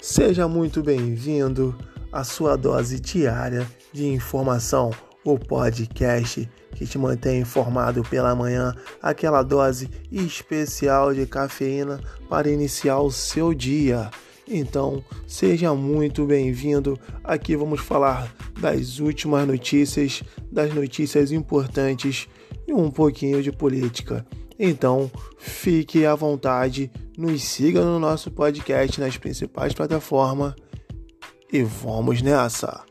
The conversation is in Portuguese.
Seja muito bem-vindo à sua dose diária de informação, o podcast que te mantém informado pela manhã, aquela dose especial de cafeína para iniciar o seu dia. Então, seja muito bem-vindo. Aqui vamos falar das últimas notícias, das notícias importantes e um pouquinho de política. Então, fique à vontade, nos siga no nosso podcast nas principais plataformas e vamos nessa!